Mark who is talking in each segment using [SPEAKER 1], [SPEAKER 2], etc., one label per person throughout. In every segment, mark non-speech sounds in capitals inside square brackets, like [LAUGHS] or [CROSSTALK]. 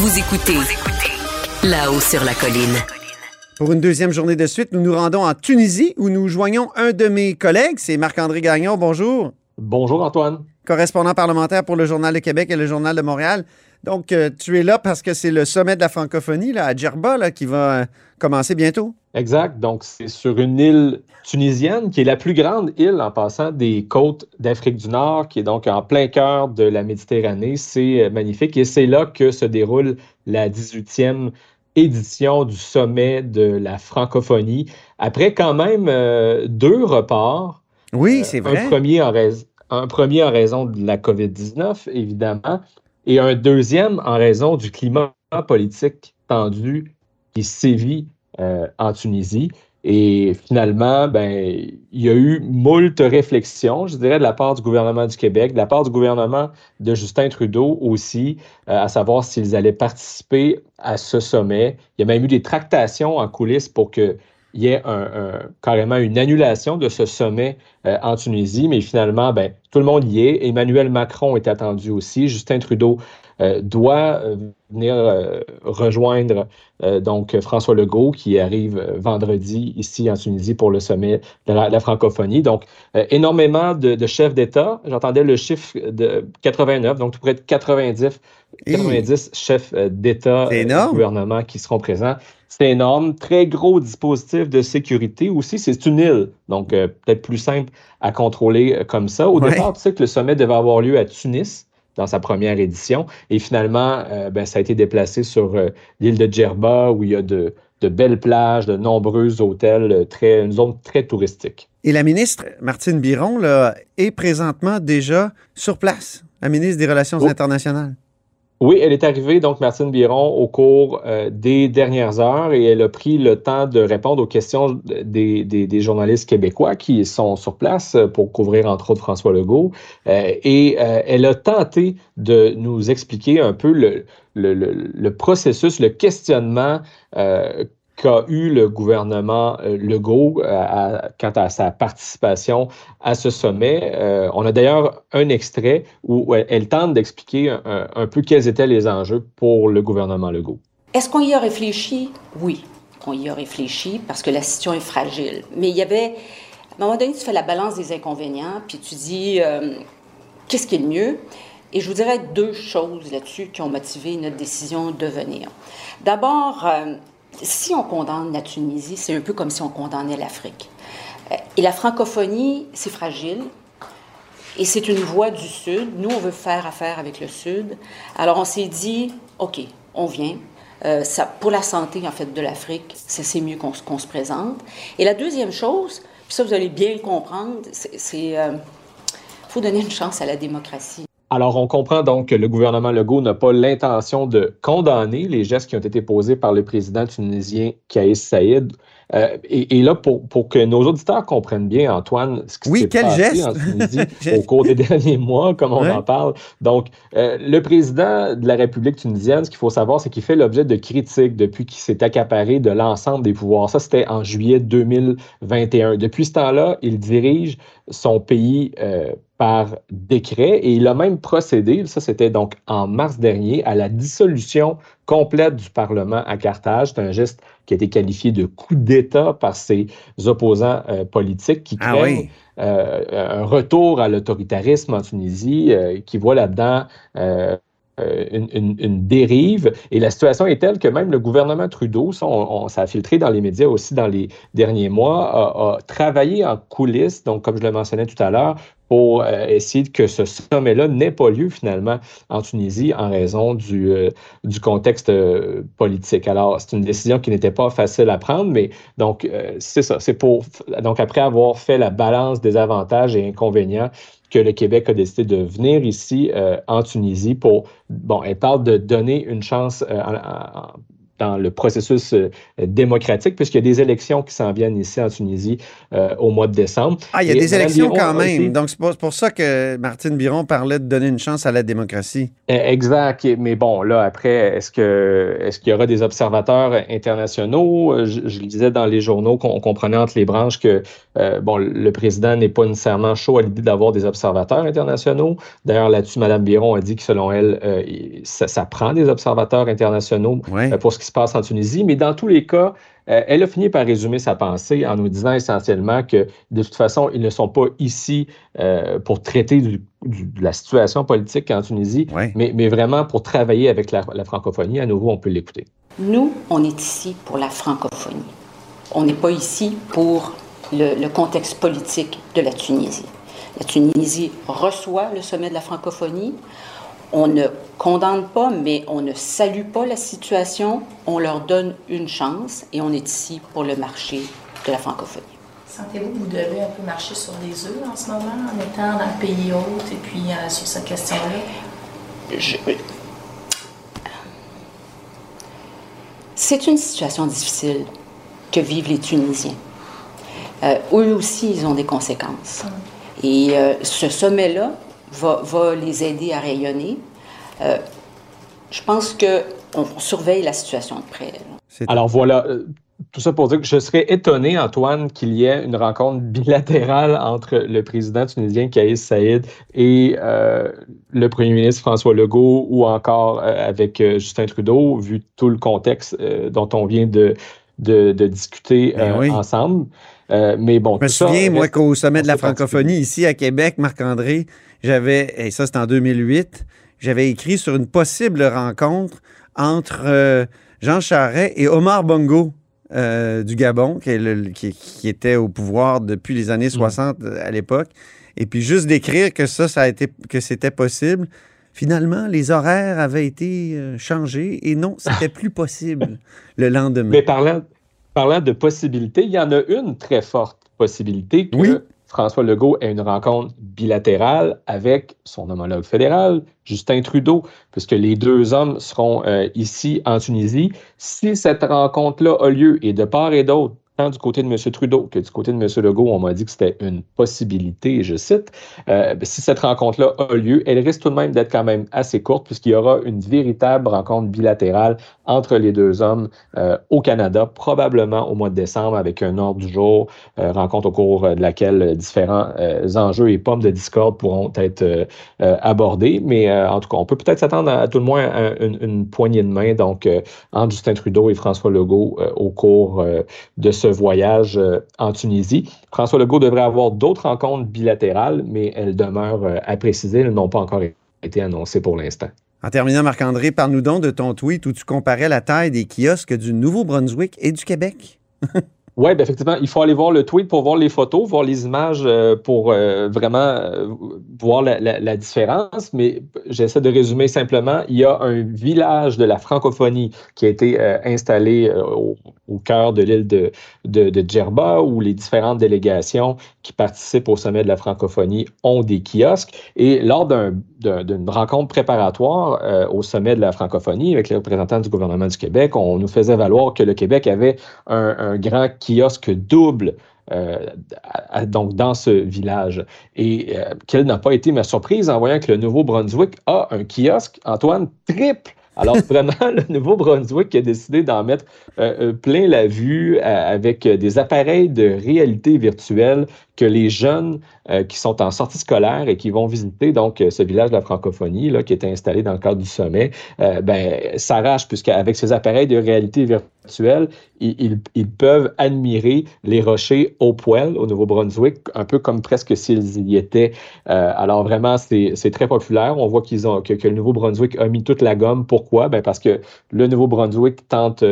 [SPEAKER 1] Vous écoutez là-haut sur la colline.
[SPEAKER 2] Pour une deuxième journée de suite, nous nous rendons en Tunisie où nous joignons un de mes collègues, c'est Marc-André Gagnon. Bonjour.
[SPEAKER 3] Bonjour Antoine.
[SPEAKER 2] Correspondant parlementaire pour le Journal de Québec et le Journal de Montréal. Donc, euh, tu es là parce que c'est le sommet de la francophonie là, à Djerba là, qui va euh, commencer bientôt.
[SPEAKER 3] Exact. Donc, c'est sur une île tunisienne qui est la plus grande île en passant des côtes d'Afrique du Nord, qui est donc en plein cœur de la Méditerranée. C'est euh, magnifique et c'est là que se déroule la 18e édition du sommet de la francophonie. Après quand même deux reports.
[SPEAKER 2] Oui, c'est vrai.
[SPEAKER 3] Un premier, en un premier en raison de la COVID-19, évidemment, et un deuxième en raison du climat politique tendu qui sévit euh, en Tunisie. Et finalement, ben, il y a eu moult réflexions, je dirais, de la part du gouvernement du Québec, de la part du gouvernement de Justin Trudeau aussi, euh, à savoir s'ils allaient participer à ce sommet. Il y a même eu des tractations en coulisses pour qu'il y ait carrément une annulation de ce sommet euh, en Tunisie, mais finalement, ben, tout le monde y est. Emmanuel Macron est attendu aussi. Justin Trudeau euh, doit euh, venir rejoindre donc François Legault qui arrive vendredi ici en Tunisie pour le sommet de la, francophonie. Donc, énormément de, chefs d'État. J'entendais le chiffre de 89, donc tout près de 90, 90 chefs d'État et de gouvernement qui seront présents. C'est énorme. Très gros dispositif de sécurité aussi. C'est une île, donc peut-être plus simple à contrôler euh, comme ça. Au départ, tu sais que le sommet devait avoir lieu à Tunis dans sa première édition. Et finalement, euh, ben, ça a été déplacé sur euh, l'île de Djerba, où il y a de, belles plages, de nombreux hôtels, très, une zone très touristique.
[SPEAKER 2] Et la ministre Martine Biron là, est présentement déjà sur place, la ministre des Relations oh. internationales.
[SPEAKER 3] Oui, elle est arrivée, donc Martine Biron, au cours euh, des dernières heures et elle a pris le temps de répondre aux questions des, journalistes québécois qui sont sur place pour couvrir entre autres François Legault. Euh, et euh, elle a tenté de nous expliquer un peu le, processus, le questionnement qu'a eu le gouvernement euh, Legault euh, quant à sa participation à ce sommet. Euh, on a d'ailleurs un extrait où elle, tente d'expliquer un, peu quels étaient les enjeux pour le gouvernement Legault.
[SPEAKER 4] Est-ce qu'on y a réfléchi? Oui, on y a réfléchi parce que la situation est fragile. Mais il y avait, à un moment donné, tu fais la balance des inconvénients, puis tu dis, qu'est-ce qui est le mieux? Et je vous dirais deux choses là-dessus qui ont motivé notre décision de venir. D'abord, si on condamne la Tunisie, c'est un peu comme si on condamnait l'Afrique. Euh, et la francophonie, c'est fragile. Et c'est une voie du Sud. Nous, on veut faire affaire avec le Sud. Alors, on s'est dit, OK, on vient. Euh, pour la santé, en fait, de l'Afrique, c'est mieux qu'on se présente. Et la deuxième chose, puis ça, vous allez bien le comprendre, c'est qu'il euh, faut donner une chance à la démocratie.
[SPEAKER 3] Alors, on comprend donc que le gouvernement Legault n'a pas l'intention de condamner les gestes qui ont été posés par le président tunisien Kais Saïd. Euh, et, là, pour, pour, que nos auditeurs comprennent bien, Antoine, ce qui s'est passé en Tunisie [LAUGHS] au cours des [LAUGHS] derniers mois, comme on en parle. Donc, euh, le président de la République tunisienne, ce qu'il faut savoir, c'est qu'il fait l'objet de critiques depuis qu'il s'est accaparé de l'ensemble des pouvoirs. Ça, c'était en juillet 2021. Depuis ce temps-là, il dirige son pays euh, par décret et il a même procédé, ça c'était donc en mars dernier, à la dissolution complète du Parlement à Carthage. C'est un geste qui a été qualifié de coup d'État par ses opposants euh, politiques qui ah craignent euh, un retour à l'autoritarisme en Tunisie, qui voit là-dedans une, dérive. Et la situation est telle que même le gouvernement Trudeau, ça, ça, a filtré dans les médias aussi dans les derniers mois, a, travaillé en coulisses, donc comme je le mentionnais tout à l'heure, pour euh, essayer que ce sommet-là n'ait pas lieu finalement en Tunisie en raison du, euh, du contexte euh, politique. Alors, c'est une décision qui n'était pas facile à prendre, mais donc, c'est ça. C'est pour. Donc, après avoir fait la balance des avantages et inconvénients, que le Québec a décidé de venir ici en Tunisie pour. Bon, elle parle de donner une chance dans le processus euh, démocratique, puisqu'il y a des élections qui s'en viennent ici en Tunisie euh, au mois de décembre.
[SPEAKER 2] Ah, il y a des élections quand même. Donc, c'est pour, ça que Martine Biron parlait de donner une chance à la démocratie.
[SPEAKER 3] Eh, exact. Mais bon, là, après, est-ce que est-ce qu'il y aura des observateurs internationaux? Euh, je, je disais dans les journaux qu'on comprenait entre les branches que bon, le président n'est pas nécessairement chaud à l'idée d'avoir des observateurs internationaux. D'ailleurs, là-dessus, Mme Biron a dit que selon elle, ça, prend des observateurs internationaux pour ce qui se passe en Tunisie, mais dans tous les cas, euh, elle a fini par résumer sa pensée en nous disant essentiellement que de toute façon, ils ne sont pas ici euh, pour traiter de la situation politique en Tunisie, mais, vraiment pour travailler avec la, francophonie. À nouveau, on peut l'écouter.
[SPEAKER 4] Nous, on est ici pour la francophonie. On n'est pas ici pour le contexte politique de la Tunisie. La Tunisie reçoit le sommet de la francophonie on ne condamne pas, mais on ne salue pas la situation, on leur donne une chance et on est ici pour le marché de la francophonie.
[SPEAKER 5] Sentez-vous que vous devez un peu marcher sur des œufs en ce moment, en étant dans le pays hôte et puis euh, sur cette question-là?
[SPEAKER 4] C'est une situation difficile que vivent les Tunisiens. Euh, eux aussi, ils ont des conséquences. Hum. Et euh, ce sommet-là, va, les aider à rayonner. Euh, je pense qu'on surveille la situation de près.
[SPEAKER 3] Alors voilà, euh, tout ça pour dire que je serais étonné, Antoine, qu'il y ait une rencontre bilatérale entre le président tunisien Kaïs Saïd et euh, le premier ministre François Legault ou encore avec Justin Trudeau, vu tout le contexte dont on vient de, de, discuter ben ensemble. mais bon,
[SPEAKER 2] je me souviens, moi, qu'au sommet de la francophonie, ici à Québec, Marc-André, j'avais, et ça c'est en 2008, j'avais écrit sur une possible rencontre entre euh, Jean Charest et Omar Bongo. Euh, du Gabon, qui, était au pouvoir depuis les années 60 mm. euh, à l'époque. Et puis juste d'écrire que ça, ça a été, que c'était possible. Finalement, les horaires avaient été changés et non, c'était [LAUGHS] plus possible le lendemain.
[SPEAKER 3] Mais parlant, parlant de possibilités, il y en a une très forte possibilité que oui. François Legault ait une rencontre bilatérale avec son homologue fédéral, Justin Trudeau, puisque les deux hommes seront euh, ici en Tunisie. Si cette rencontre-là a lieu, et de part et d'autre, tant du côté de M. Trudeau que du côté de M. Legault, on m'a dit que c'était une possibilité, je cite. Euh, ben, si cette rencontre-là a lieu, elle risque tout de même d'être quand même assez courte, puisqu'il y aura une véritable rencontre bilatérale entre les deux hommes euh, au Canada, probablement au mois de décembre, avec un ordre du jour, euh, rencontre au cours de laquelle différents enjeux et pommes de discorde pourront être abordés. Mais en tout cas, on peut peut-être s'attendre à, tout le moins à une, une, poignée de main, donc entre Justin Trudeau et François Legault au cours de ce voyage euh, en Tunisie. François Legault devrait avoir d'autres rencontres bilatérales, mais elles demeurent euh, à préciser. Elles n'ont pas encore été annoncées pour l'instant.
[SPEAKER 2] En terminant, Marc-André, parle-nous donc de ton tweet où tu comparais la taille des kiosques du Nouveau-Brunswick et du Québec. [LAUGHS]
[SPEAKER 3] Oui, ben effectivement, il faut aller voir le tweet pour voir les photos, voir les images euh, pour euh, vraiment euh, voir la, différence. Mais j'essaie de résumer simplement. Il y a un village de la francophonie qui a été installé au, cœur de l'île de, de, de, Djerba, où les différentes délégations qui participent au sommet de la francophonie ont des kiosques. Et lors d'une rencontre préparatoire au sommet de la francophonie avec les représentants du gouvernement du Québec, on nous faisait valoir que le Québec avait un, un grand double euh, donc dans ce village. Et euh, quelle n'a pas été ma surprise en voyant que le Nouveau-Brunswick a un kiosque, Antoine, triple alors, [LAUGHS] vraiment, le Nouveau-Brunswick a décidé d'en mettre euh, plein la vue avec des appareils de réalité virtuelle que les jeunes euh, qui sont en sortie scolaire et qui vont visiter donc ce village de la francophonie là, qui est installé dans le cadre du sommet, euh, ben, s'arrachent puisqu'avec ces appareils de réalité virtuelle, ils, ils, peuvent admirer les rochers au poil au Nouveau-Brunswick, un peu comme presque s'ils y étaient. Euh, alors vraiment, c'est très populaire. On voit qu'ils ont que, que, le Nouveau-Brunswick a mis toute la gomme. Pourquoi? Ben parce que le Nouveau-Brunswick tente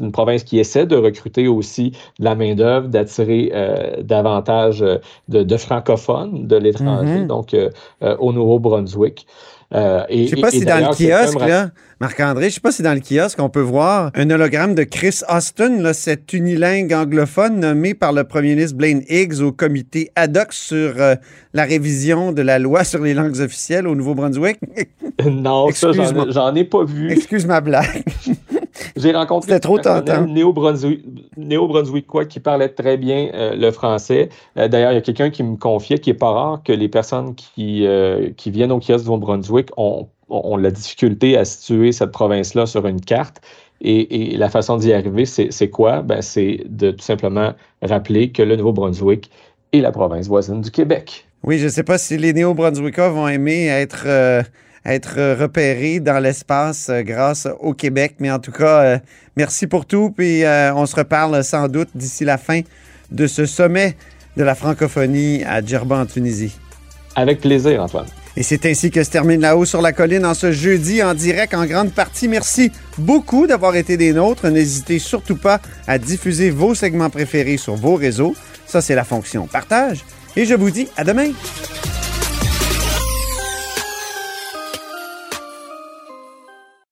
[SPEAKER 3] une province qui essaie de recruter aussi de la main-d'œuvre, d'attirer euh, davantage euh, de, francophones de l'étranger, mm-hmm. donc euh, au Nouveau-Brunswick. Euh,
[SPEAKER 2] je sais pas si dans le kiosque, là, Marc-André, je sais pas si dans le kiosque, on peut voir un hologramme de Chris Austin, là, cet unilingue anglophone nommé par le premier ministre Blaine Higgs au comité ad hoc sur euh, la révision de la loi sur les langues officielles au Nouveau-Brunswick. [LAUGHS]
[SPEAKER 3] non, ça, j'en ai, pas vu.
[SPEAKER 2] Excuse ma blague.
[SPEAKER 3] J'ai rencontré
[SPEAKER 2] trop un
[SPEAKER 3] néo-brunswickois qui parlait très bien euh, le français. Euh, d'ailleurs, il y a quelqu'un qui me confiait qu'il n'est pas rare que les personnes qui, euh, qui viennent au kiosque du Nouveau-Brunswick ont, ont, la difficulté à situer cette province-là sur une carte. Et, et la façon d'y arriver, c'est quoi? Ben, c'est de tout simplement rappeler que le Nouveau-Brunswick est la province voisine du Québec.
[SPEAKER 2] Oui, je ne sais pas si les néo-brunswickois vont aimer être être euh, repéré dans l'espace euh, grâce au Québec. Mais en tout cas, euh, merci pour tout. Puis on se reparle sans doute d'ici la fin de ce sommet de la francophonie à Djerba en Tunisie.
[SPEAKER 3] Avec plaisir, Antoine.
[SPEAKER 2] Et c'est ainsi que se termine La Haut sur la Colline en ce jeudi en direct en grande partie. Merci beaucoup d'avoir été des nôtres. N'hésitez surtout pas à diffuser vos segments préférés sur vos réseaux. Ça, c'est la fonction partage. Et je vous dis à demain.